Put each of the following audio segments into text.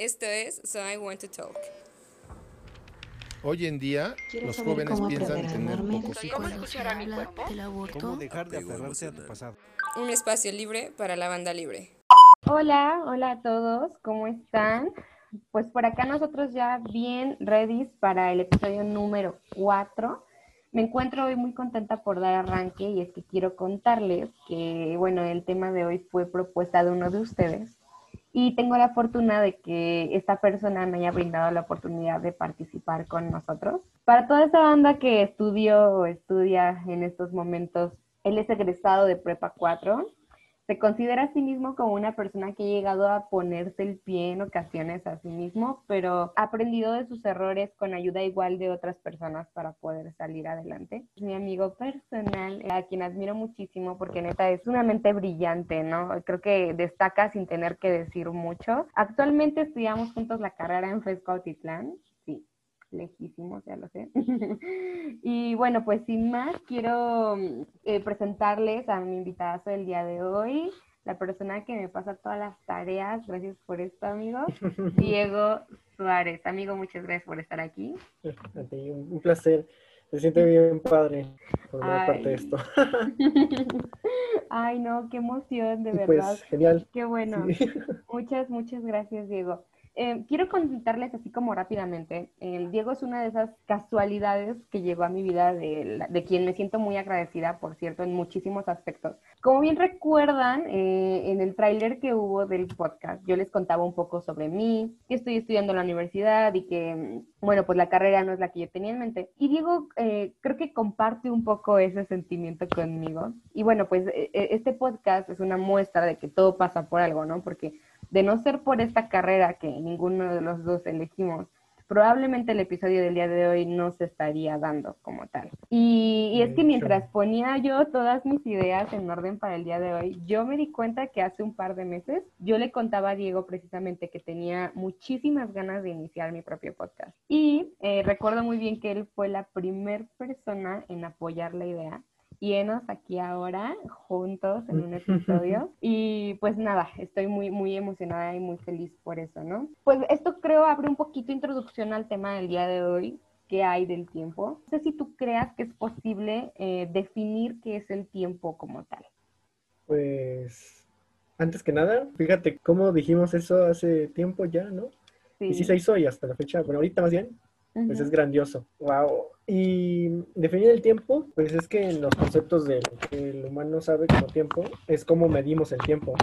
Esto es So I Want to Talk. Hoy en día, los jóvenes piensan tener pocos hijos. ¿Cómo escuchar a mi cuerpo? ¿Cómo dejar de aferrarse a tu pasado? Un espacio libre para la banda libre. Hola, hola a todos, ¿cómo están? Pues por acá nosotros ya bien ready para el episodio número 4. Me encuentro hoy muy contenta por dar arranque y es que quiero contarles que, bueno, el tema de hoy fue propuesta de uno de ustedes y tengo la fortuna de que esta persona me haya brindado la oportunidad de participar con nosotros. Para toda esa banda que estudió o estudia en estos momentos, él es egresado de Prepa 4 se considera a sí mismo como una persona que ha llegado a ponerse el pie en ocasiones a sí mismo, pero ha aprendido de sus errores con ayuda igual de otras personas para poder salir adelante. Mi amigo personal, a quien admiro muchísimo porque neta es una mente brillante, ¿no? Creo que destaca sin tener que decir mucho. Actualmente estudiamos juntos la carrera en Fresco Autitlán lejísimos, ya lo sé. y bueno, pues sin más, quiero eh, presentarles a mi invitado del día de hoy, la persona que me pasa todas las tareas. Gracias por esto, amigo. Diego Suárez. Amigo, muchas gracias por estar aquí. A ti, un placer. Se siente bien padre formar parte de esto. Ay, no, qué emoción, de pues, verdad. Pues genial. Qué bueno. Muchas, muchas gracias, Diego. Eh, quiero contarles así como rápidamente, Diego es una de esas casualidades que llegó a mi vida, de, quien me siento muy agradecida, por cierto, en muchísimos aspectos. Como bien recuerdan, eh, en el tráiler que hubo del podcast, yo les contaba un poco sobre mí, que estoy estudiando en la universidad y que, bueno, pues la carrera no es la que yo tenía en mente. Y Diego eh, creo que comparte un poco ese sentimiento conmigo. Y bueno, pues este podcast es una muestra de que todo pasa por algo, ¿no? Porque de no ser por esta carrera que ninguno de los dos elegimos, probablemente el episodio del día de hoy no se estaría dando como tal. Y, es que mientras ponía yo todas mis ideas en orden para el día de hoy, yo me di cuenta que hace un par de meses yo le contaba a Diego precisamente que tenía muchísimas ganas de iniciar mi propio podcast. Y eh, recuerdo muy bien que él fue la primera persona en apoyar la idea y enos aquí ahora juntos en un episodio. Y pues nada, estoy muy, muy emocionada y muy feliz por eso, ¿no? Pues esto creo abre un poquito introducción al tema del día de hoy, qué hay del tiempo. No sé si tú creas que es posible eh, definir qué es el tiempo como tal. Pues antes que nada, fíjate cómo dijimos eso hace tiempo ya, ¿no? Sí. Y sí se hizo y hasta la fecha, bueno, ahorita más bien, pues es grandioso. Wow. Y definir el tiempo, pues es que en los conceptos del que el humano sabe como tiempo, es como medimos el tiempo.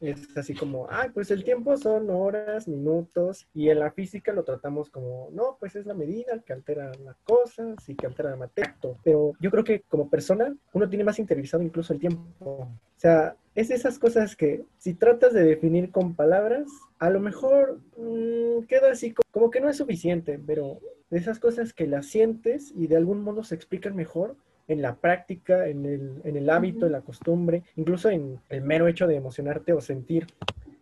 Es así como, ah, pues el tiempo son horas, minutos, y en la física lo tratamos como, no, pues es la medida que altera las cosas y que altera la materia. Pero yo creo que como persona, uno tiene más interiorizado incluso el tiempo. O sea, es esas cosas que si tratas de definir con palabras, a lo mejor mm, queda así como, que no es suficiente, pero de esas cosas que las sientes y de algún modo se explican mejor en la práctica, en el, en el hábito, en la costumbre, incluso en el mero hecho de emocionarte o sentir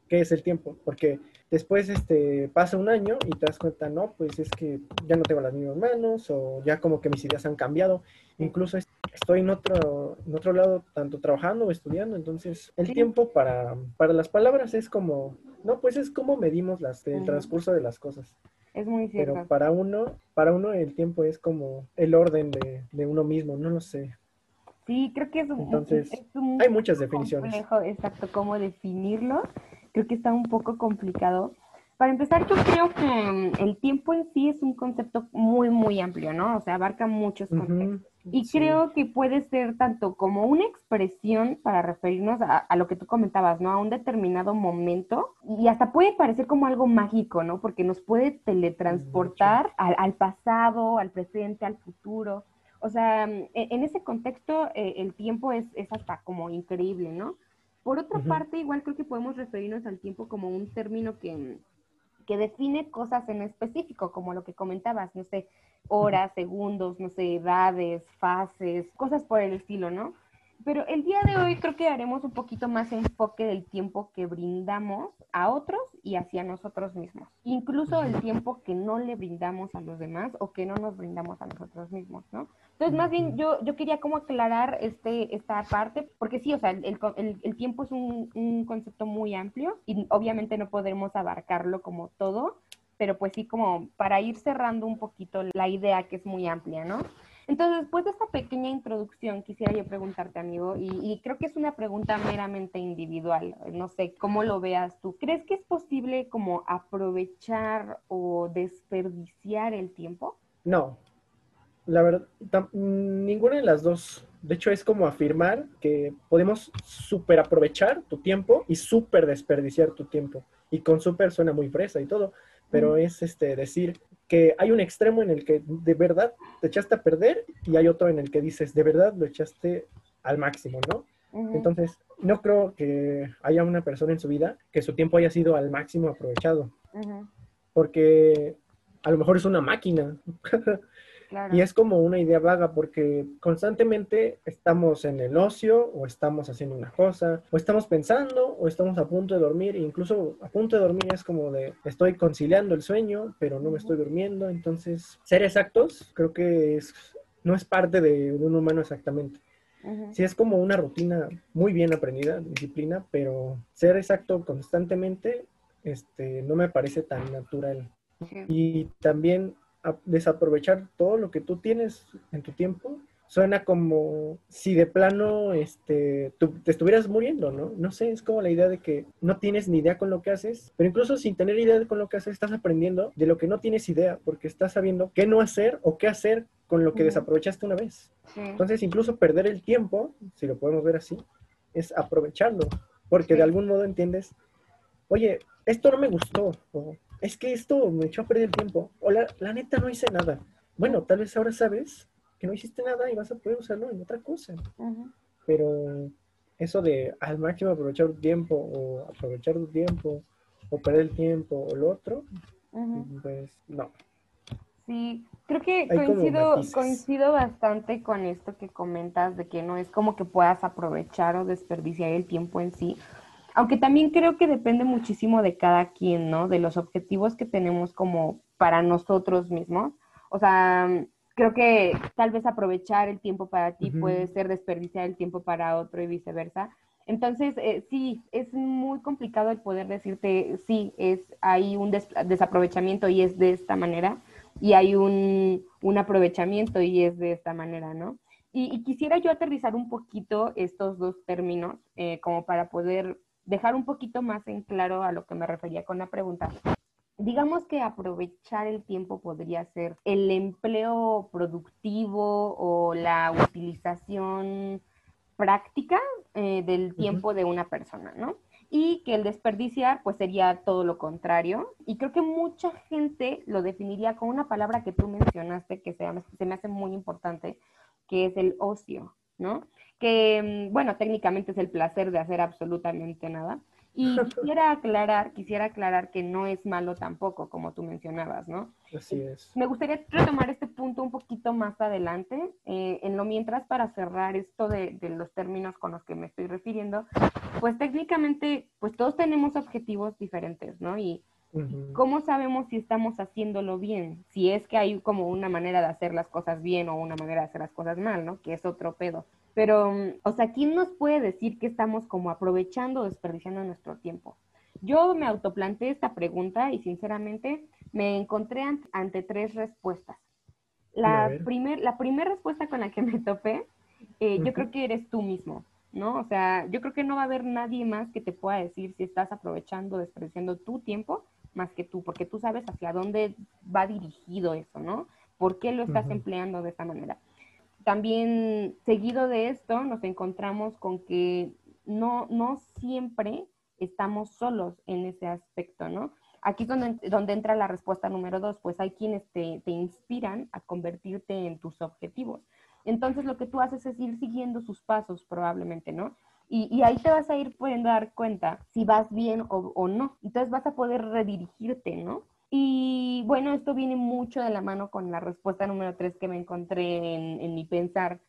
qué es el tiempo, porque después este, pasa un año y te das cuenta, no, pues es que ya no tengo las mismas manos o ya como que mis ideas han cambiado, incluso estoy en otro, en otro lado, tanto trabajando o estudiando, entonces el tiempo para, para las palabras es como, no, pues es como medimos las, el transcurso de las cosas. Es muy cierto. Pero para uno, para uno el tiempo es como el orden de, de uno mismo, no lo sé. Sí, creo que es un, Entonces, hay muchas definiciones. Complejo, exacto, cómo definirlo. Creo que está un poco complicado. Para empezar, yo creo que mm, el tiempo en sí es un concepto muy, muy amplio, ¿no? O sea, abarca muchos conceptos. Y creo que puede ser tanto como una expresión para referirnos a, lo que tú comentabas, ¿no? A un determinado momento y hasta puede parecer como algo mágico, ¿no? Porque nos puede teletransportar al, pasado, al presente, al futuro. O sea, mm, e, en ese contexto eh, el tiempo es, es hasta como increíble, ¿no? Por otra parte, igual creo que podemos referirnos al tiempo como un término que, mm, que define cosas en específico, como lo que comentabas, no sé, horas, segundos, no sé, edades, fases, cosas por el estilo, ¿no? Pero el día de hoy creo que haremos un poquito más enfoque del tiempo que brindamos a otros y hacia nosotros mismos. Incluso el tiempo que no le brindamos a los demás o que no nos brindamos a nosotros mismos, ¿no? Entonces, más bien yo, yo quería como aclarar este, esta parte, porque sí, o sea, el, el, tiempo es un, un concepto muy amplio y obviamente no podremos abarcarlo como todo, pero pues sí como para ir cerrando un poquito la idea que es muy amplia, ¿no? Entonces, después de esta pequeña introducción, quisiera yo preguntarte, amigo, y, creo que es una pregunta meramente individual, no sé, ¿cómo lo veas tú? ¿Crees que es posible como aprovechar o desperdiciar el tiempo? No, la verdad, ninguna de las dos. De hecho, es como afirmar que podemos súper aprovechar tu tiempo y súper desperdiciar tu tiempo. Y con súper suena muy fresa y todo, pero es este decir que hay un extremo en el que de verdad te echaste a perder y hay otro en el que dices de verdad lo echaste al máximo, ¿no? Entonces, no creo que haya una persona en su vida que su tiempo haya sido al máximo aprovechado. Porque a lo mejor es una máquina. Y es como una idea vaga porque constantemente estamos en el ocio o estamos haciendo una cosa o estamos pensando o estamos a punto de dormir. E incluso a punto de dormir es como de estoy conciliando el sueño, pero no me estoy durmiendo. Entonces, ser exactos creo que es, no es parte de un humano exactamente. Sí, es como una rutina muy bien aprendida, disciplina, pero ser exacto constantemente este, no me parece tan natural. Y también desaprovechar todo lo que tú tienes en tu tiempo, suena como si de plano este, tú te estuvieras muriendo, ¿no? No sé, es como la idea de que no tienes ni idea con lo que haces, pero incluso sin tener idea con lo que haces, estás aprendiendo de lo que no tienes idea, porque estás sabiendo qué no hacer o qué hacer con lo que desaprovechaste una vez. Entonces, incluso perder el tiempo, si lo podemos ver así, es aprovecharlo, porque de algún modo entiendes, oye, esto no me gustó, o es que esto me echó a perder el tiempo. O la, neta no hice nada. Bueno, tal vez ahora sabes que no hiciste nada y vas a poder usarlo en otra cosa. Pero eso de al máximo aprovechar un tiempo o aprovechar un tiempo o perder el tiempo o lo otro, pues no. Sí, creo que coincido, coincido bastante con esto que comentas de que no es como que puedas aprovechar o desperdiciar el tiempo en sí, aunque también creo que depende muchísimo de cada quien, ¿no? De los objetivos que tenemos como para nosotros mismos. O sea, creo que tal vez aprovechar el tiempo para ti puede ser desperdiciar el tiempo para otro y viceversa. Entonces, eh, sí, es muy complicado el poder decirte, sí, es, hay un desaprovechamiento y es de esta manera, y hay un, aprovechamiento y es de esta manera, ¿no? Y, quisiera yo aterrizar un poquito estos dos términos eh, como para poder dejar un poquito más en claro a lo que me refería con la pregunta. Digamos que aprovechar el tiempo podría ser el empleo productivo o la utilización práctica eh, del tiempo de una persona, ¿no? Y que el desperdiciar, pues sería todo lo contrario. Y creo que mucha gente lo definiría con una palabra que tú mencionaste que se, se me hace muy importante, que es el ocio, ¿no? que, mm, bueno, técnicamente es el placer de hacer absolutamente nada. Y quisiera aclarar, quisiera aclarar que no es malo tampoco, como tú mencionabas, ¿no? Así es. Me gustaría retomar este punto un poquito más adelante, eh, en lo mientras para cerrar esto de, de, los términos con los que me estoy refiriendo, pues técnicamente, pues todos tenemos objetivos diferentes, ¿no? Y ¿cómo sabemos si estamos haciéndolo bien? Si es que hay como una manera de hacer las cosas bien o una manera de hacer las cosas mal, ¿no? Que es otro pedo. Pero, mm, o sea, ¿quién nos puede decir que estamos como aprovechando o desperdiciando nuestro tiempo? Yo me autoplanteé esta pregunta y sinceramente me encontré ante, tres respuestas. La, primer, la primera respuesta con la que me topé, eh, yo creo que eres tú mismo, ¿no? O sea, yo creo que no va a haber nadie más que te pueda decir si estás aprovechando o desperdiciando tu tiempo más que tú, porque tú sabes hacia dónde va dirigido eso, ¿no? ¿Por qué lo estás empleando de esa manera? También seguido de esto nos encontramos con que no, no siempre estamos solos en ese aspecto, ¿no? Aquí es donde, donde entra la respuesta número dos, pues hay quienes te, te inspiran a convertirte en tus objetivos. Entonces lo que tú haces es ir siguiendo sus pasos probablemente, ¿no? Y, y, ahí te vas a ir pudiendo dar cuenta si vas bien o, o, no. Entonces vas a poder redirigirte, ¿no? Y bueno, esto viene mucho de la mano con la respuesta número tres que me encontré en, en mi pensar,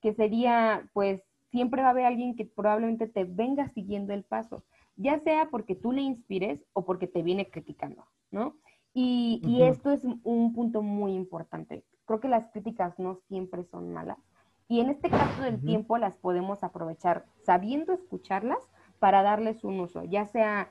que sería, pues, siempre va a haber alguien que probablemente te venga siguiendo el paso, ya sea porque tú le inspires o porque te viene criticando, ¿no? Y, y esto es un punto muy importante. Creo que las críticas no siempre son malas. Y en este caso del tiempo las podemos aprovechar sabiendo escucharlas para darles un uso, ya sea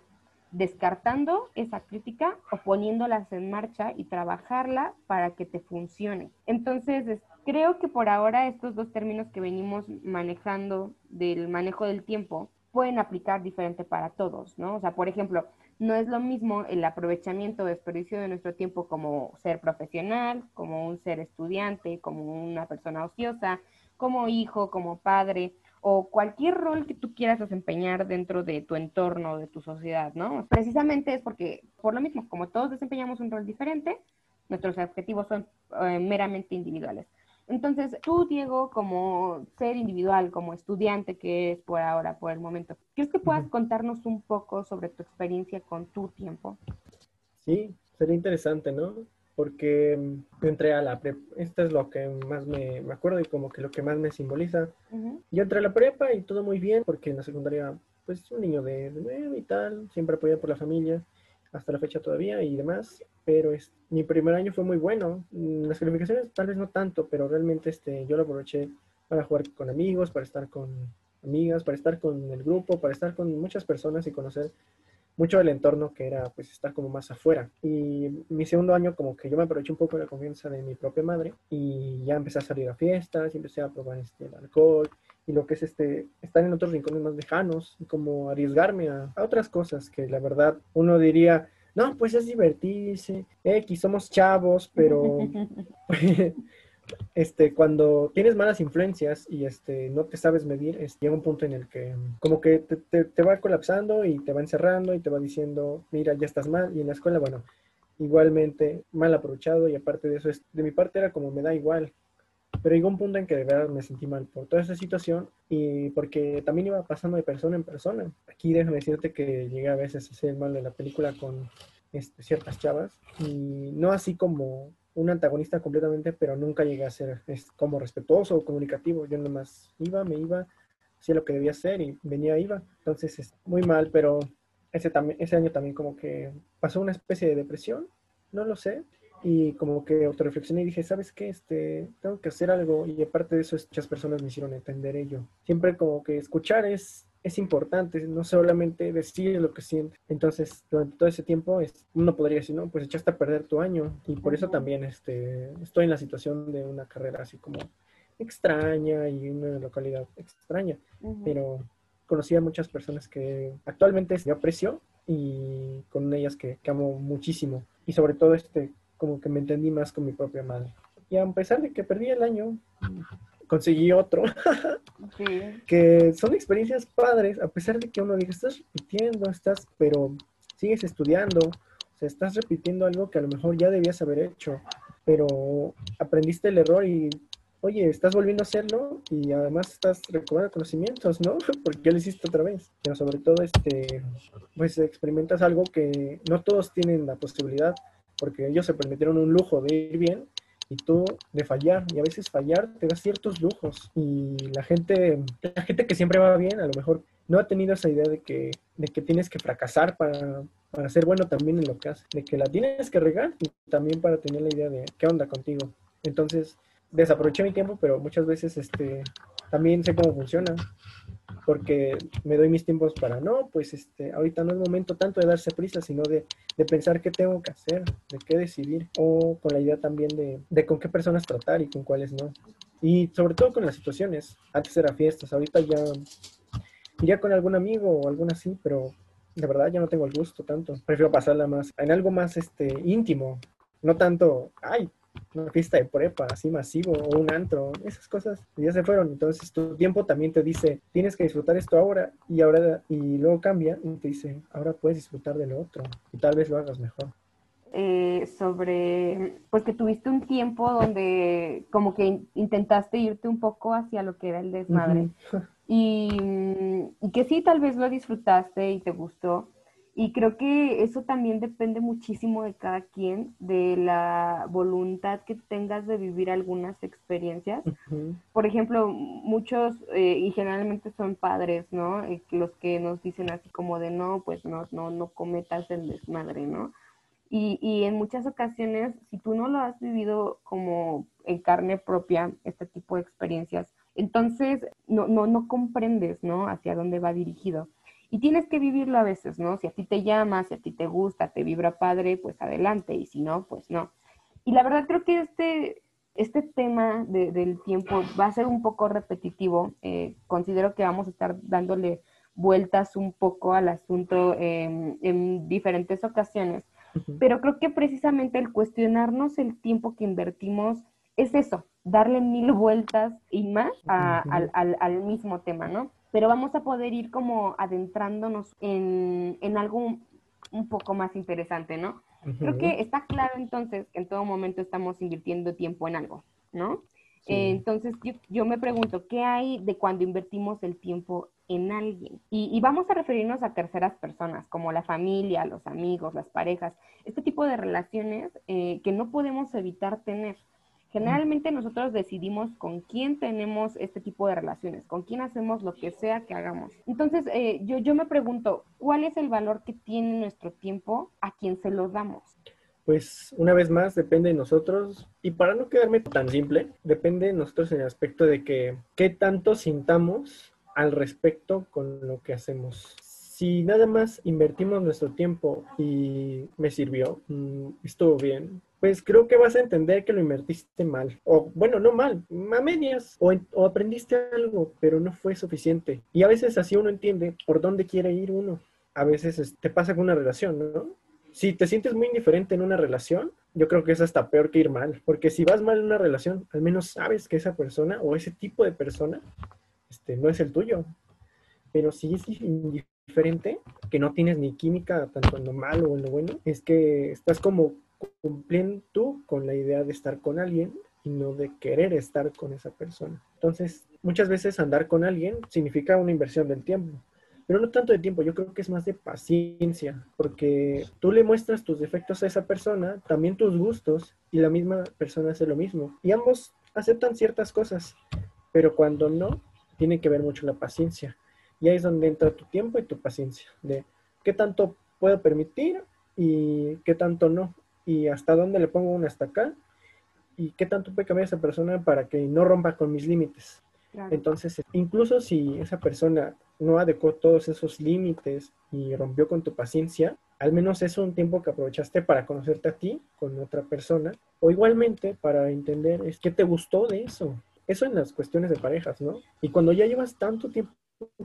descartando esa crítica o poniéndolas en marcha y trabajarla para que te funcione. Entonces, creo que por ahora estos dos términos que venimos manejando del manejo del tiempo pueden aplicar diferente para todos, ¿no? O sea, por ejemplo, no es lo mismo el aprovechamiento o desperdicio de nuestro tiempo como ser profesional, como un ser estudiante, como una persona ociosa, como hijo, como padre, o cualquier rol que tú quieras desempeñar dentro de tu entorno, de tu sociedad, ¿no? Precisamente es porque, por lo mismo, como todos desempeñamos un rol diferente, nuestros objetivos son eh, meramente individuales. Entonces, tú, Diego, como ser individual, como estudiante que es por ahora, por el momento, ¿crees que puedas contarnos un poco sobre tu experiencia con tu tiempo? Sí, sería interesante, ¿no? Porque mm, entré a la prepa, esto es lo que más me, me, acuerdo y como que lo que más me simboliza. Yo entré a la prepa y todo muy bien, porque en la secundaria, pues un niño de, nueve y tal, siempre apoyado por la familia, hasta la fecha todavía y demás, pero es, mi primer año fue muy bueno. Mm, las calificaciones tal vez no tanto, pero realmente este, yo lo aproveché para jugar con amigos, para estar con amigas, para estar con el grupo, para estar con muchas personas y conocer mucho del entorno que era pues estar como más afuera. Y mi segundo año como que yo me aproveché un poco de la confianza de mi propia madre y ya empecé a salir a fiestas y empecé a probar este, el alcohol y lo que es este, estar en otros rincones más lejanos y como arriesgarme a, a otras cosas que la verdad uno diría, no, pues es divertirse, X, somos chavos, pero este, cuando tienes malas influencias y este, no te sabes medir, llega un punto en el que como que te, te, va colapsando y te va encerrando y te va diciendo, mira, ya estás mal. Y en la escuela, bueno, igualmente mal aprovechado y aparte de eso, es, de mi parte era como me da igual. Pero llegó un punto en que de verdad me sentí mal por toda esa situación y porque también iba pasando de persona en persona. Aquí déjame decirte que llegué a veces a ser mal de la película con este, ciertas chavas y no así como un antagonista completamente, pero nunca llegué a ser como respetuoso o comunicativo. Yo nomás iba, me iba, hacía lo que debía hacer y venía, iba. Entonces, es muy mal, pero ese, ese año también como que pasó una especie de depresión, no lo sé, y como que autorreflexioné y dije, ¿sabes qué? Este, tengo que hacer algo y aparte de eso muchas personas me hicieron entender ello. Siempre como que escuchar es es importante, no solamente decir lo que siente. Entonces, durante todo ese tiempo, uno podría decir, no, pues echaste a perder tu año. Y por eso también este, estoy en la situación de una carrera así como extraña y una localidad extraña. Pero conocí a muchas personas que actualmente yo aprecio y con ellas que, que amo muchísimo. Y sobre todo, este, como que me entendí más con mi propia madre. Y a pesar de que perdí el año, conseguí otro. Que son experiencias padres, a pesar de que uno diga, estás repitiendo, estás, pero sigues estudiando, o sea, estás repitiendo algo que a lo mejor ya debías haber hecho, pero aprendiste el error y, oye, estás volviendo a hacerlo y además estás recobrando conocimientos, ¿no? Porque ya lo hiciste otra vez. Pero sobre todo, este, pues experimentas algo que no todos tienen la posibilidad, porque ellos se permitieron un lujo de ir bien tú de fallar. Y a veces fallar te da ciertos lujos. Y la gente, la gente que siempre va bien, a lo mejor no ha tenido esa idea de que, de que tienes que fracasar para, para ser bueno también en lo que haces. De que la tienes que regar y también para tener la idea de qué onda contigo. Entonces, desaproveché mi tiempo, pero muchas veces este, también sé cómo funciona porque me doy mis tiempos para, no, pues este, ahorita no es momento tanto de darse prisa, sino de, de pensar qué tengo que hacer, de qué decidir, o con la idea también de, de con qué personas tratar y con cuáles no. Y sobre todo con las situaciones. Antes era fiestas, ahorita ya iría con algún amigo o algo así, pero de verdad ya no tengo el gusto tanto. Prefiero pasarla más en algo más este íntimo, no tanto, ay, una fiesta de prepa así masivo o un antro, esas cosas ya se fueron. Entonces tu tiempo también te dice, tienes que disfrutar esto ahora y ahora y luego cambia y te dice, ahora puedes disfrutar de lo otro y tal vez lo hagas mejor. Eh, sobre, pues que tuviste un tiempo donde como que intentaste irte un poco hacia lo que era el desmadre y, y que sí, tal vez lo disfrutaste y te gustó, Y creo que eso también depende muchísimo de cada quien, de la voluntad que tengas de vivir algunas experiencias. Por ejemplo, muchos, eh, y generalmente son padres, ¿no? Eh, los que nos dicen así como de no, pues no, no, no cometas el desmadre, ¿no? Y, y en muchas ocasiones, si tú no lo has vivido como en carne propia, este tipo de experiencias, entonces no, no, no comprendes, ¿no? Hacia dónde va dirigido. Y tienes que vivirlo a veces, ¿no? Si a ti te llama, si a ti te gusta, te vibra padre, pues adelante, y si no, pues no. Y la verdad creo que este, este tema del tiempo va a ser un poco repetitivo. Eh, considero que vamos a estar dándole vueltas un poco al asunto en diferentes ocasiones, pero creo que precisamente el cuestionarnos el tiempo que invertimos es eso, darle mil vueltas y más al, al, al mismo tema, ¿no? Pero vamos a poder ir como adentrándonos en, en algo un poco más interesante, ¿no? Creo que está claro entonces que en todo momento estamos invirtiendo tiempo en algo, ¿no? entonces yo, yo, me pregunto, ¿qué hay de cuando invertimos el tiempo en alguien? Y, y, vamos a referirnos a terceras personas, como la familia, los amigos, las parejas, este tipo de relaciones eh, que no podemos evitar tener. Generalmente nosotros decidimos con quién tenemos este tipo de relaciones, con quién hacemos lo que sea que hagamos. Entonces, eh, yo, yo me pregunto, ¿cuál es el valor que tiene nuestro tiempo a quien se lo damos? Pues una vez más, depende de nosotros. Y para no quedarme tan simple, depende de nosotros en el aspecto de que qué tanto sintamos al respecto con lo que hacemos si nada más invertimos nuestro tiempo y me sirvió, mm, estuvo bien, pues creo que vas a entender que lo invertiste mal. O bueno, no mal, a medias. O, aprendiste algo, pero no fue suficiente. Y a veces así uno entiende por dónde quiere ir uno. A veces te pasa con una relación, ¿no? Si te sientes muy indiferente en una relación, yo creo que es hasta peor que ir mal. Porque si vas mal en una relación, al menos sabes que esa persona o ese tipo de persona este, no es el tuyo. Pero si es indiferente, que no tienes ni química tanto en lo malo o en lo bueno, es que estás como cumplen tú con la idea de estar con alguien y no de querer estar con esa persona. Entonces, muchas veces andar con alguien significa una inversión del tiempo, pero no tanto de tiempo, yo creo que es más de paciencia, porque tú le muestras tus defectos a esa persona, también tus gustos, y la misma persona hace lo mismo. Y ambos aceptan ciertas cosas, pero cuando no, tiene que ver mucho la paciencia. Y ahí es donde entra tu tiempo y tu paciencia, de qué tanto puedo permitir y qué tanto no y hasta dónde le pongo un hasta acá y qué tanto puede cambiar esa persona para que no rompa con mis límites. Entonces, incluso si esa persona no adecuó todos esos límites y rompió con tu paciencia, al menos es un tiempo que aprovechaste para conocerte a ti con otra persona o igualmente para entender es qué te gustó de eso. Eso en las cuestiones de parejas, ¿no? Y cuando ya llevas tanto tiempo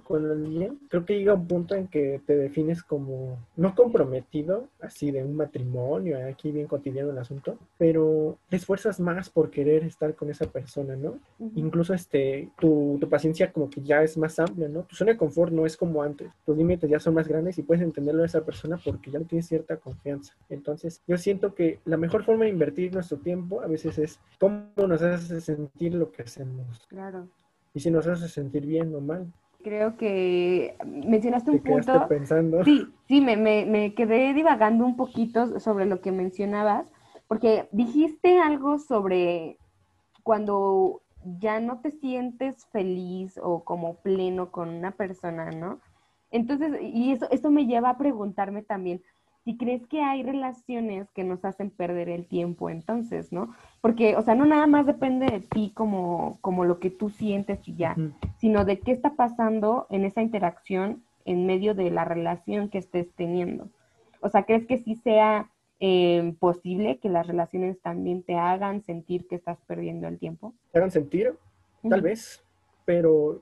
con alguien, creo que llega un punto en que te defines como no comprometido, así de un matrimonio, aquí bien cotidiano el asunto, pero te esfuerzas más por querer estar con esa persona, ¿no? Incluso este, tu, tu, paciencia como que ya es más amplia, ¿no? Tu zona de confort no es como antes, tus límites ya son más grandes y puedes entenderlo a esa persona porque ya le tienes cierta confianza. Entonces, yo siento que la mejor forma de invertir nuestro tiempo a veces es cómo nos hace sentir lo que hacemos. Claro. Y si nos hace sentir bien o mal creo que mencionaste un punto. pensando. Sí, sí, me, me, me, quedé divagando un poquito sobre lo que mencionabas, porque dijiste algo sobre cuando ya no te sientes feliz o como pleno con una persona, ¿no? Entonces, y eso, eso me lleva a preguntarme también, si crees que hay relaciones que nos hacen perder el tiempo entonces, ¿no? Porque, o sea, no nada más depende de ti como, como lo que tú sientes y ya, sino de qué está pasando en esa interacción en medio de la relación que estés teniendo. O sea, ¿crees que sí sea eh, posible que las relaciones también te hagan sentir que estás perdiendo el tiempo? Te hagan sentir, tal vez, pero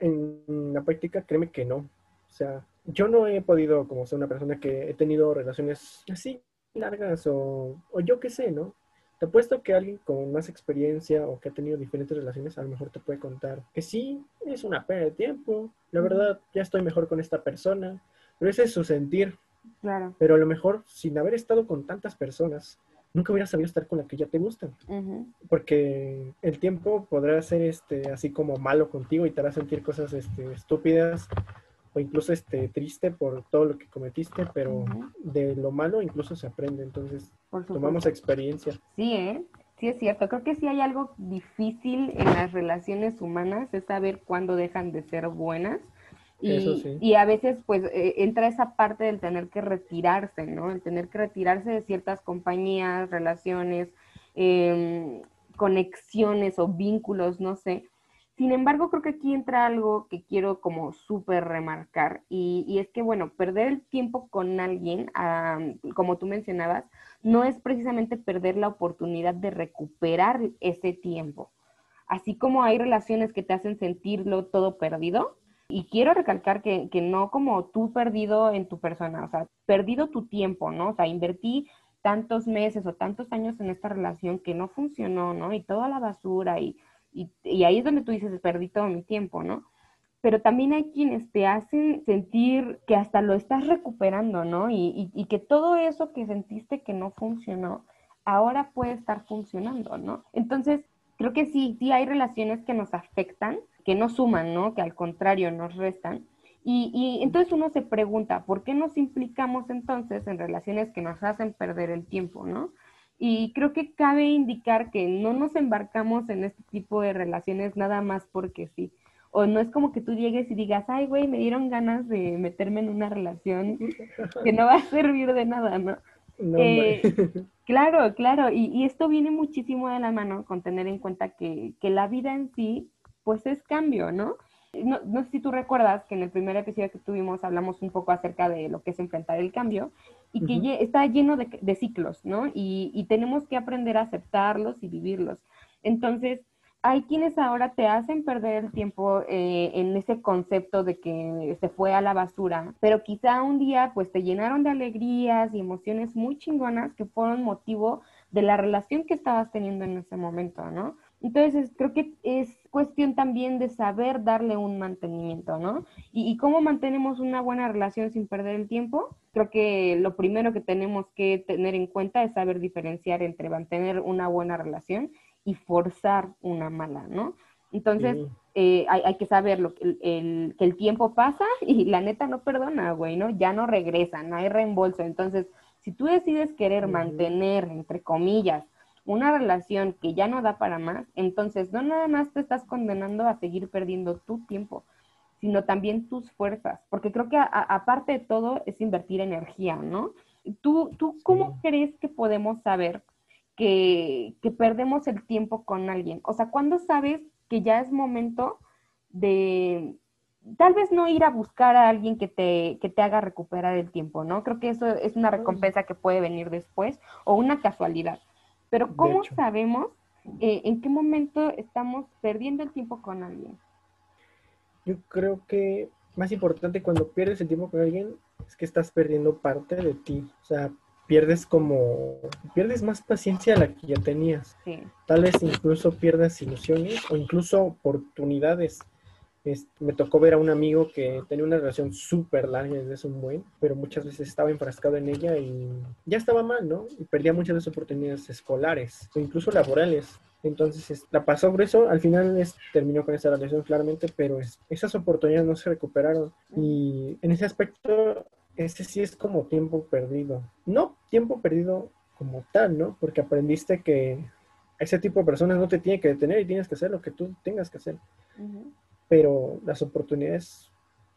en la práctica créeme que no. O sea, yo no he podido, como ser una persona que he tenido relaciones así largas o, o yo qué sé, ¿no? Te apuesto que alguien con más experiencia o que ha tenido diferentes relaciones a lo mejor te puede contar que sí, es una pérdida de tiempo, la verdad ya estoy mejor con esta persona, pero ese es su sentir. Claro. Pero a lo mejor sin haber estado con tantas personas, nunca hubieras sabido estar con la que ya te gustan. Porque el tiempo podrá ser este, así como malo contigo y te hará sentir cosas este, estúpidas o incluso este, triste por todo lo que cometiste, pero de lo malo incluso se aprende, entonces tomamos experiencia. Sí, ¿eh? Sí, es cierto. Creo que sí hay algo difícil en las relaciones humanas, es saber cuándo dejan de ser buenas. Y, y a veces pues eh, entra esa parte del tener que retirarse, ¿no? El tener que retirarse de ciertas compañías, relaciones, eh, conexiones o vínculos, no sé. Sin embargo, creo que aquí entra algo que quiero como súper remarcar y, es que, bueno, perder el tiempo con alguien, como tú mencionabas, no es precisamente perder la oportunidad de recuperar ese tiempo. Así como hay relaciones que te hacen sentirlo todo perdido, y quiero recalcar que, que no como tú perdido en tu persona, o sea, perdido tu tiempo, ¿no? O sea, invertí tantos meses o tantos años en esta relación que no funcionó, ¿no? Y toda la basura y, y, ahí es donde tú dices, perdí todo mi tiempo, ¿no? Pero también hay quienes te hacen sentir que hasta lo estás recuperando, ¿no? Y, y, que todo eso que sentiste que no funcionó, ahora puede estar funcionando, ¿no? Entonces, creo que sí, sí hay relaciones que nos afectan, que no suman, ¿no? Que al contrario nos restan y, entonces uno se pregunta, ¿por qué nos implicamos entonces en relaciones que nos hacen perder el tiempo, no? Y creo que cabe indicar que no nos embarcamos en este tipo de relaciones nada más porque sí. O no es como que tú llegues y digas, ay, güey, me dieron ganas de meterme en una relación que no va a servir de nada, ¿no? Eh, claro, claro, y, y, esto viene muchísimo de la mano con tener en cuenta que, que la vida en sí, pues es cambio, ¿no? No, no, sé si tú recuerdas que en el primer episodio que tuvimos hablamos un poco acerca de lo que es enfrentar el cambio y que está lleno de, ciclos, ¿no? Y, tenemos que aprender a aceptarlos y vivirlos. Entonces, hay quienes ahora te hacen perder el tiempo eh, en ese concepto de que se fue a la basura, pero quizá un día pues te llenaron de alegrías y emociones muy chingonas que fueron motivo de la relación que estabas teniendo en ese momento, ¿no? Entonces, creo que es cuestión también de saber darle un mantenimiento, ¿no? Y, cómo mantenemos una buena relación sin perder el tiempo. Creo que lo primero que tenemos que tener en cuenta es saber diferenciar entre mantener una buena relación y forzar una mala, ¿no? Entonces, eh, hay, que saber lo, el, que el tiempo pasa y la neta no perdona, güey, ¿no? Ya no regresa, no hay reembolso. Entonces, si tú decides querer mantener, entre comillas, una relación que ya no da para más, entonces no nada más te estás condenando a seguir perdiendo tu tiempo, sino también tus fuerzas, porque creo que aparte de todo es invertir energía, ¿no? ¿Tú, tú cómo crees que podemos saber que, que, perdemos el tiempo con alguien? O sea, ¿cuándo sabes que ya es momento de tal vez no ir a buscar a alguien que te, que te haga recuperar el tiempo, ¿no? Creo que eso es una recompensa que puede venir después o una casualidad. Pero ¿cómo sabemos eh, en qué momento estamos perdiendo el tiempo con alguien? Yo creo que más importante cuando pierdes el tiempo con alguien es que estás perdiendo parte de ti. O sea, pierdes como, pierdes más paciencia a la que ya tenías. Tal vez incluso pierdas ilusiones o incluso oportunidades me tocó ver a un amigo que tenía una relación súper larga desde hace un buen, pero muchas veces estaba enfrascado en ella y ya estaba mal, ¿no? Y perdía muchas sus oportunidades escolares o incluso laborales. Entonces la pasó grueso, al final es, terminó con esa relación claramente, pero esas oportunidades no se recuperaron. Y en ese aspecto, ese sí es como tiempo perdido. No tiempo perdido como tal, ¿no? Porque aprendiste que ese tipo de personas no te tiene que detener y tienes que hacer lo que tú tengas que hacer pero las oportunidades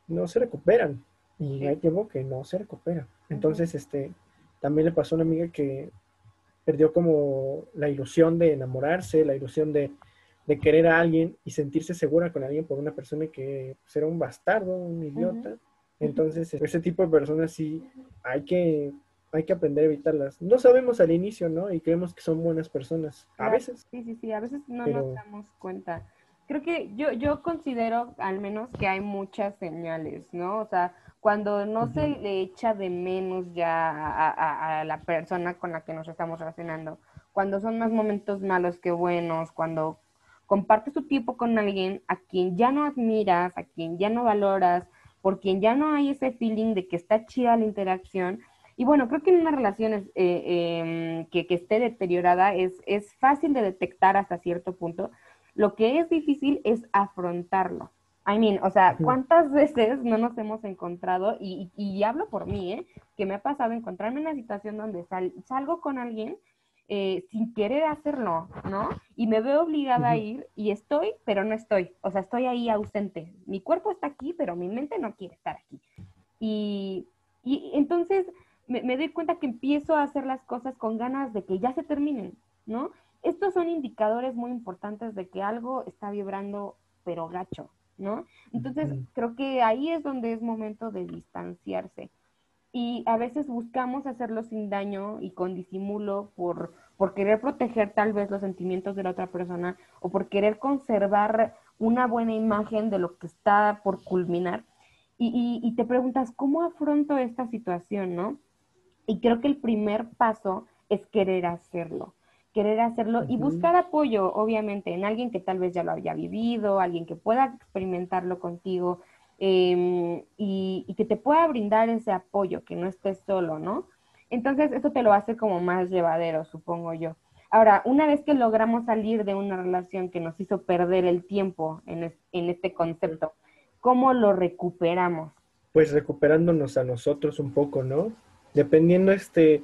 no se recuperan y hay tiempo que no se recupera. Entonces, este, también le pasó a una amiga que perdió como la ilusión de enamorarse, la ilusión de, querer a alguien y sentirse segura con alguien por una persona que pues, era un bastardo, un idiota. Entonces, ese tipo de personas sí hay que, hay que aprender a evitarlas. No sabemos al inicio, ¿no? Y creemos que son buenas personas. A veces. Sí, sí, sí, a veces no nos damos cuenta creo que yo, yo considero al menos que hay muchas señales, ¿no? O sea, cuando no se le echa de menos ya a, la persona con la que nos estamos relacionando, cuando son más momentos malos que buenos, cuando compartes tu tiempo con alguien a quien ya no admiras, a quien ya no valoras, por quien ya no hay ese feeling de que está chida la interacción. Y bueno, creo que en una relación eh, em, que, que, esté deteriorada es, es fácil de detectar hasta cierto punto, lo que es difícil es afrontarlo, I mean, o sea, ¿cuántas veces no nos hemos encontrado? Y, y, hablo por mí, ¿eh? Que me ha pasado encontrarme en una situación donde salgo con alguien eh, sin querer hacerlo, ¿no? Y me veo obligada a ir y estoy, pero no estoy. O sea, estoy ahí ausente. Mi cuerpo está aquí, pero mi mente no quiere estar aquí. Y, y entonces me, me doy cuenta que empiezo a hacer las cosas con ganas de que ya se terminen, ¿no? Estos son indicadores muy importantes de que algo está vibrando, pero gacho, ¿no? Entonces, creo que ahí es donde es momento de distanciarse. Y a veces buscamos hacerlo sin daño y con disimulo por, por querer proteger tal vez los sentimientos de la otra persona o por querer conservar una buena imagen de lo que está por culminar. Y, y te preguntas, ¿cómo afronto esta situación, no? Y creo que el primer paso es querer hacerlo querer hacerlo y buscar apoyo, obviamente, en alguien que tal vez ya lo haya vivido, alguien que pueda experimentarlo contigo em, y, que te pueda brindar ese apoyo, que no estés solo, ¿no? Entonces, eso te lo hace como más llevadero, supongo yo. Ahora, una vez que logramos salir de una relación que nos hizo perder el tiempo en, en este concepto, ¿cómo lo recuperamos? Pues recuperándonos a nosotros un poco, ¿no? Dependiendo, este,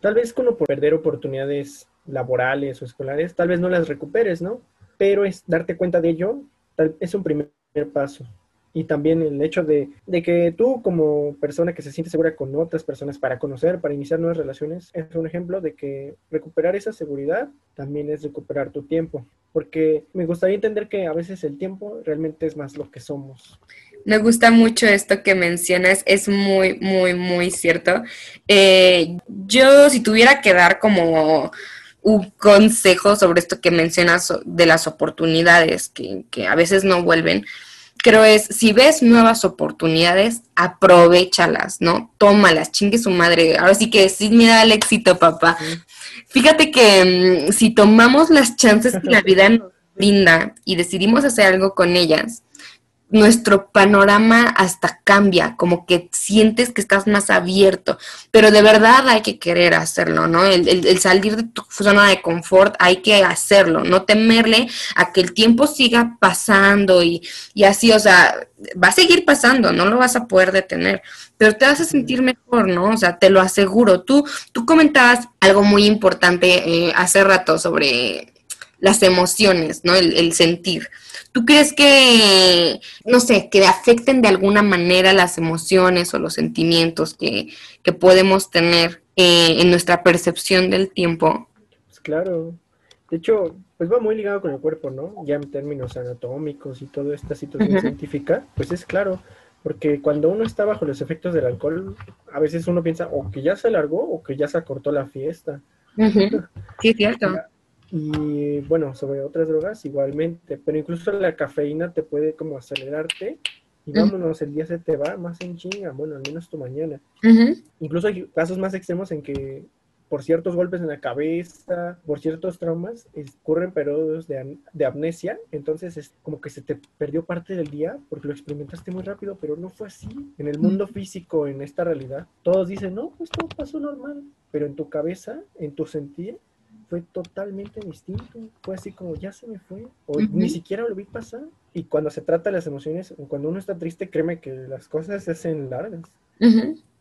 tal vez como por perder oportunidades laborales o escolares, tal vez no las recuperes, ¿no? Pero es darte cuenta de ello, tal, es un primer paso. Y también el hecho de, de, que tú como persona que se siente segura con otras personas para conocer, para iniciar nuevas relaciones, es un ejemplo de que recuperar esa seguridad también es recuperar tu tiempo. Porque me gustaría entender que a veces el tiempo realmente es más lo que somos. Me gusta mucho esto que mencionas, es muy, muy, muy cierto. Eh, yo si tuviera que dar como un consejo sobre esto que mencionas de las oportunidades que, a veces no vuelven, creo es, si ves nuevas oportunidades, aprovechalas, ¿no? Tómalas, chingue su madre. Ahora sí que sí me da el éxito, papá. Fíjate que mm, si tomamos las chances que la vida nos brinda y decidimos hacer algo con ellas, nuestro panorama hasta cambia, como que sientes que estás más abierto, pero de verdad hay que querer hacerlo, ¿no? El, salir de tu zona de confort hay que hacerlo, no temerle a que el tiempo siga pasando y, y así, o sea, va a seguir pasando, no lo vas a poder detener, pero te vas a sentir mejor, ¿no? O sea, te lo aseguro. Tú, tú comentabas algo muy importante eh, hace rato sobre las emociones, ¿no? el sentir. ¿Tú crees que, no sé, que afecten de alguna manera las emociones o los sentimientos que, podemos tener eh, en nuestra percepción del tiempo? Pues claro. De hecho, pues va muy ligado con el cuerpo, ¿no? Ya en términos anatómicos y toda esta situación científica, pues es claro, porque cuando uno está bajo los efectos del alcohol, a veces uno piensa o que ya se alargó o que ya se acortó la fiesta. Sí, cierto. Y bueno, sobre otras drogas igualmente, pero incluso la cafeína te puede como acelerarte y vámonos, el día se te va más en chinga, bueno, al menos tu mañana. Incluso hay casos más extremos en que por ciertos golpes en la cabeza, por ciertos traumas, ocurren periodos de, de, amnesia, entonces es como que se te perdió parte del día porque lo experimentaste muy rápido, pero no fue así. En el mundo físico, en esta realidad, todos dicen, no, pues todo pasó normal, pero en tu cabeza, en tu sentir, fue totalmente distinto. Fue así como ya se me fue, o ni siquiera lo vi pasar. Y cuando se trata de las emociones, cuando uno está triste, créeme que las cosas se hacen largas.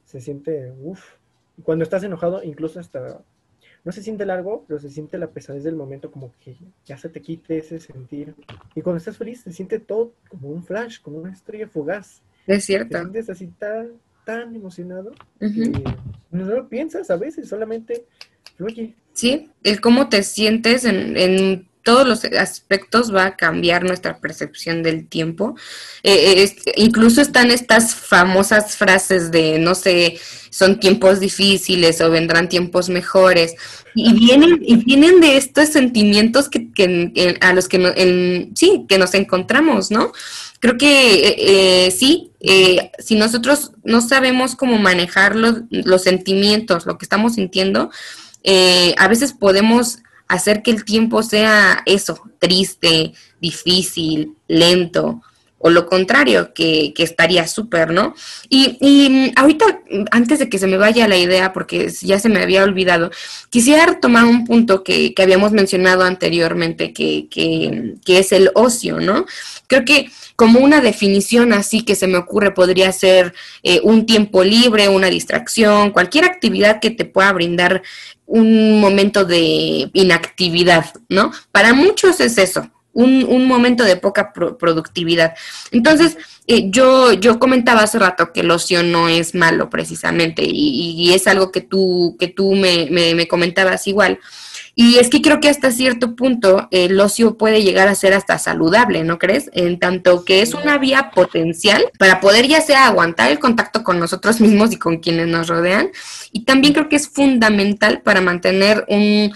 Se siente, uff. Y cuando estás enojado, incluso hasta, no se siente largo, pero se siente la pesadez del momento, como que ya se te quite ese sentir. Y cuando estás feliz, se siente todo como un flash, como una estrella fugaz. Es cierto. Te sientes así tan, tan emocionado no lo piensas a veces, solamente fluye. Sí, el cómo te sientes en, todos los aspectos va a cambiar nuestra percepción del tiempo. Eh, eh, incluso están estas famosas frases de, no sé, son tiempos difíciles o vendrán tiempos mejores. Y vienen, y vienen de estos sentimientos que, a los que sí, que nos encontramos, ¿no? Creo que eh, sí, si nosotros no sabemos cómo manejar los, los sentimientos, lo que estamos sintiendo, eh, a veces podemos hacer que el tiempo sea eso, triste, difícil, lento. O lo contrario, que, que estaría súper, ¿no? Y, y, ahorita, antes de que se me vaya la idea, porque ya se me había olvidado, quisiera retomar un punto que, que habíamos mencionado anteriormente, que, que, que es el ocio, ¿no? Creo que como una definición así que se me ocurre podría ser eh, un tiempo libre, una distracción, cualquier actividad que te pueda brindar un momento de inactividad, ¿no? Para muchos es eso, un, momento de poca productividad. Entonces, eh, yo, yo comentaba hace rato que el ocio no es malo precisamente y, es algo que tú, que tú me, me comentabas igual. Y es que creo que hasta cierto punto el ocio puede llegar a ser hasta saludable, ¿no crees? En tanto que es una vía potencial para poder ya sea aguantar el contacto con nosotros mismos y con quienes nos rodean. Y también creo que es fundamental para mantener un,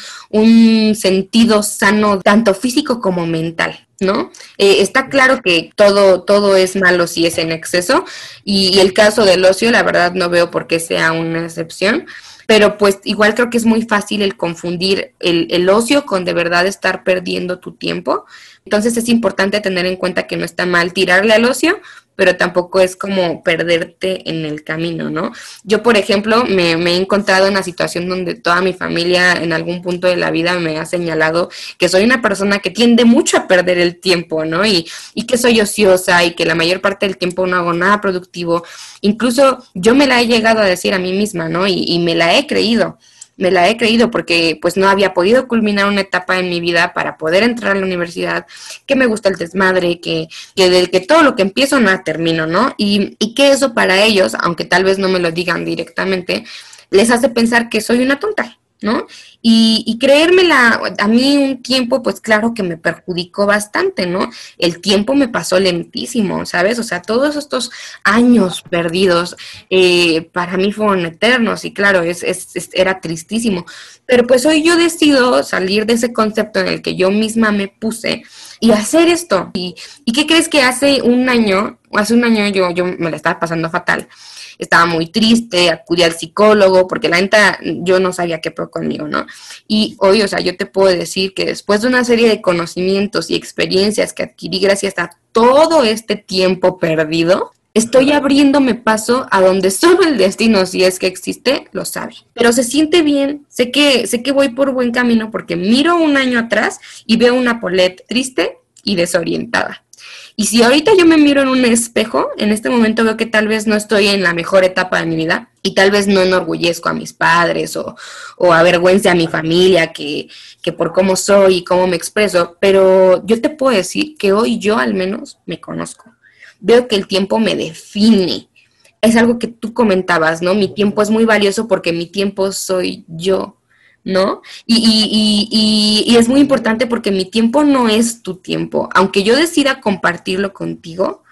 sentido sano, tanto físico como mental. ¿no? Eh, está claro que todo, todo es malo si es en exceso y el caso del ocio, la verdad no veo por qué sea una excepción pero pues igual creo que es muy fácil el confundir el, el, ocio con de verdad estar perdiendo tu tiempo. Entonces es importante tener en cuenta que no está mal tirarle al ocio, pero tampoco es como perderte en el camino, ¿no? Yo, por ejemplo, me, he encontrado en una situación donde toda mi familia en algún punto de la vida me ha señalado que soy una persona que tiende mucho a perder el tiempo, ¿no? Y, y que soy ociosa y que la mayor parte del tiempo no hago nada productivo. Incluso yo me la he llegado a decir a mí misma, ¿no? Y, y me la he creído me la he creído porque pues no había podido culminar una etapa en mi vida para poder entrar a la universidad, que me gusta el desmadre, que, que del que todo lo que empiezo no termino, ¿no? Y, y que eso para ellos, aunque tal vez no me lo digan directamente, les hace pensar que soy una tonta, ¿no? Y, y creérmela, a mí un tiempo, pues claro que me perjudicó bastante, ¿no? El tiempo me pasó lentísimo, ¿sabes? O sea, todos estos años perdidos eh, para mí fueron eternos y claro, es, es, era tristísimo. Pero pues hoy yo decido salir de ese concepto en el que yo misma me puse y hacer esto. ¿Y, y qué crees que hace un año, hace un año yo, yo me la estaba pasando fatal? estaba muy triste, acudí al psicólogo, porque la neta yo no sabía qué fue conmigo, ¿no? Y hoy, o sea, yo te puedo decir que después de una serie de conocimientos y experiencias que adquirí gracias a todo este tiempo perdido, estoy abriéndome paso a donde solo el destino, si es que existe, lo sabe. Pero se siente bien, sé que, sé que voy por buen camino porque miro un año atrás y veo una Polet triste y desorientada. Y si ahorita yo me miro en un espejo, en este momento veo que tal vez no estoy en la mejor etapa de mi vida y tal vez no enorgullezco a mis padres o, o avergüence a mi familia que, que por cómo soy y cómo me expreso, pero yo te puedo decir que hoy yo al menos me conozco. Veo que el tiempo me define. Es algo que tú comentabas, ¿no? Mi tiempo es muy valioso porque mi tiempo soy yo. ¿No? Y, y, y, y, es muy importante porque mi tiempo no es tu tiempo. Aunque yo decida compartirlo contigo,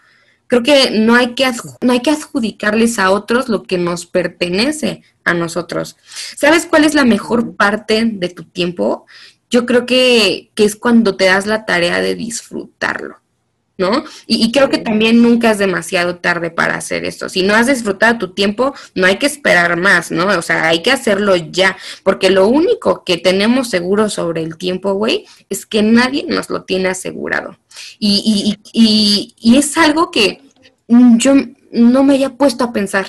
creo que no hay que, no hay que adjudicarles a otros lo que nos pertenece a nosotros. ¿Sabes cuál es la mejor parte de tu tiempo? Yo creo que, que es cuando te das la tarea de disfrutarlo. ¿No? Y, creo que también nunca es demasiado tarde para hacer esto. Si no has disfrutado tu tiempo, no hay que esperar más, ¿no? O sea, hay que hacerlo ya, porque lo único que tenemos seguro sobre el tiempo, güey, es que nadie nos lo tiene asegurado. Y, y, y, es algo que yo no me haya puesto a pensar.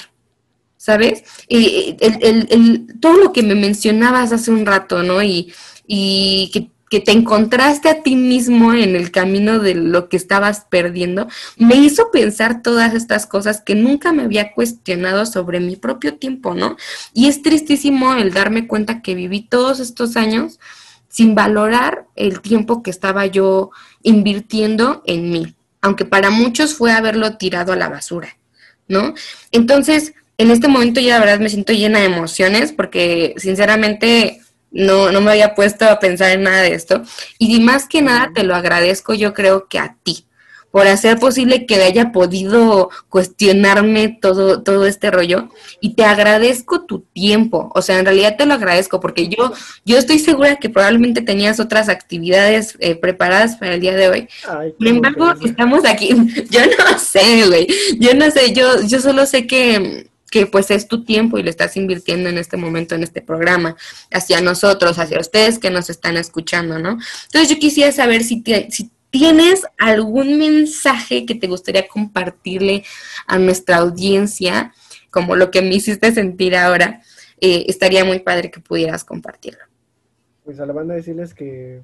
¿Sabes? el, el, el, todo lo que me mencionabas hace un rato, ¿no? Y, y que que te encontraste a ti mismo en el camino de lo que estabas perdiendo, me hizo pensar todas estas cosas que nunca me había cuestionado sobre mi propio tiempo, ¿no? Y es tristísimo el darme cuenta que viví todos estos años sin valorar el tiempo que estaba yo invirtiendo en mí, aunque para muchos fue haberlo tirado a la basura, ¿no? Entonces, en este momento ya la verdad me siento llena de emociones porque sinceramente no, no me había puesto a pensar en nada de esto. Y más que nada te lo agradezco yo creo que a ti, por hacer posible que haya podido cuestionarme todo, todo este rollo. Y te agradezco tu tiempo. O sea, en realidad te lo agradezco porque yo, yo estoy segura que probablemente tenías otras actividades eh, preparadas para el día de hoy. Sin embargo, estamos aquí. Yo no sé, güey. Yo no sé, yo, yo solo sé que que pues es tu tiempo y lo estás invirtiendo en este momento, en este programa, hacia nosotros, hacia ustedes que nos están escuchando, ¿no? Entonces yo quisiera saber si, ¿Tienes algún mensaje que te gustaría compartirle a nuestra audiencia, como lo que me hiciste sentir ahora? Eh, estaría muy padre que pudieras compartirlo. Pues a la banda decirles que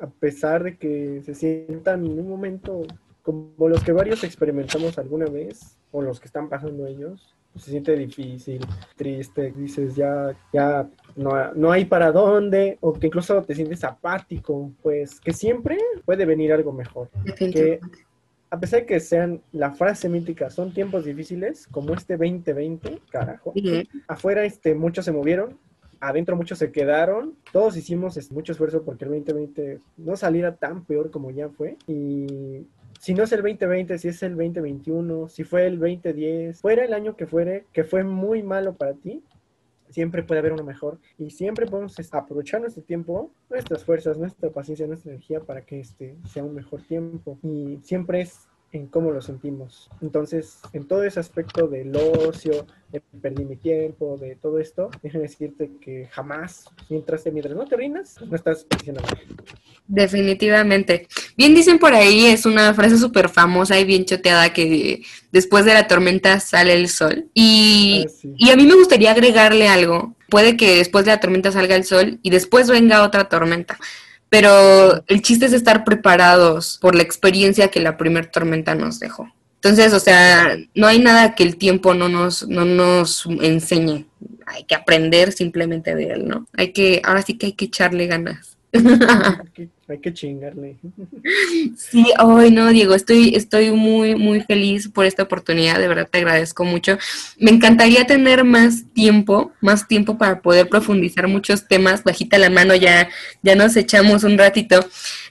a pesar de que se sientan en un momento como los que varios experimentamos alguna vez, o los que están pasando ellos, se siente difícil, triste, dices ya, ya no, no, hay para dónde, o que incluso te sientes apático, pues que siempre puede venir algo mejor. Que a pesar de que sean la frase mítica, son tiempos difíciles, como este 2020, carajo, afuera este, muchos se movieron, adentro muchos se quedaron, todos hicimos este, mucho esfuerzo porque el 2020 no saliera tan peor como ya fue, y si no es el 2020, si es el 2021, si fue el 2010, fuera el año que fuere, que fue muy malo para ti, siempre puede haber uno mejor. Y siempre podemos aprovechar nuestro tiempo, nuestras fuerzas, nuestra paciencia, nuestra energía para que este sea un mejor tiempo. Y siempre es en cómo lo sentimos. Entonces, en todo ese aspecto del ocio, de perdí mi tiempo, de todo esto, déjame decirte que jamás, mientras, mientras no te rindas, no estás nada. Definitivamente. Bien dicen por ahí, es una frase súper famosa y bien choteada que después de la tormenta sale el sol. Y, ah, y a mí me gustaría agregarle algo. Puede que después de la tormenta salga el sol y después venga otra tormenta pero el chiste es estar preparados por la experiencia que la primera tormenta nos dejó. Entonces, o sea, no hay nada que el tiempo no nos, no nos enseñe. Hay que aprender simplemente de él, ¿no? Hay que, ahora sí que hay que echarle ganas. Hay que, chingarle. Sí, hoy no, Diego, estoy, estoy muy, muy feliz por esta oportunidad, de verdad te agradezco mucho. Me encantaría tener más tiempo, más tiempo para poder profundizar muchos temas. Bajita la mano, ya, ya nos echamos un ratito.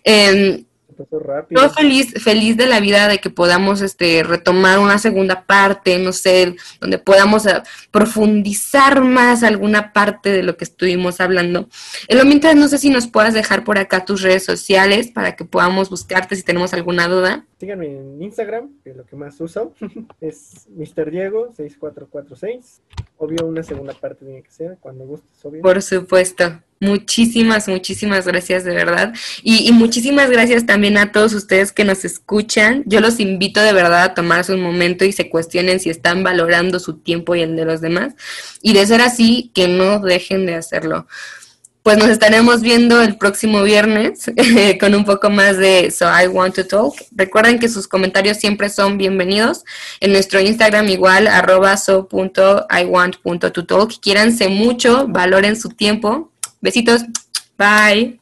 Eh, Estoy feliz, feliz de la vida de que podamos este, retomar una segunda parte, no sé, donde podamos eh, profundizar más alguna parte de lo que estuvimos hablando. En lo mientras, no sé si nos puedas dejar por acá tus redes sociales para que podamos buscarte si tenemos alguna duda. Síganme en Instagram, que es lo que más uso. es Mr. Diego 6446. Obvio, una segunda parte tiene que ser, cuando gustes, obvio. Por supuesto. Muchísimas, muchísimas gracias de verdad. Y, muchísimas gracias también a todos ustedes que nos escuchan. Yo los invito de verdad a tomarse un momento y se cuestionen si están valorando su tiempo y el de los demás. Y de ser así, que no dejen de hacerlo. Pues nos estaremos viendo el próximo viernes con un poco más de So I Want to Talk. Recuerden que sus comentarios siempre son bienvenidos. En nuestro Instagram igual, arroba so.iwant.to talk. Quieranse mucho, valoren su tiempo Besitos. Bye.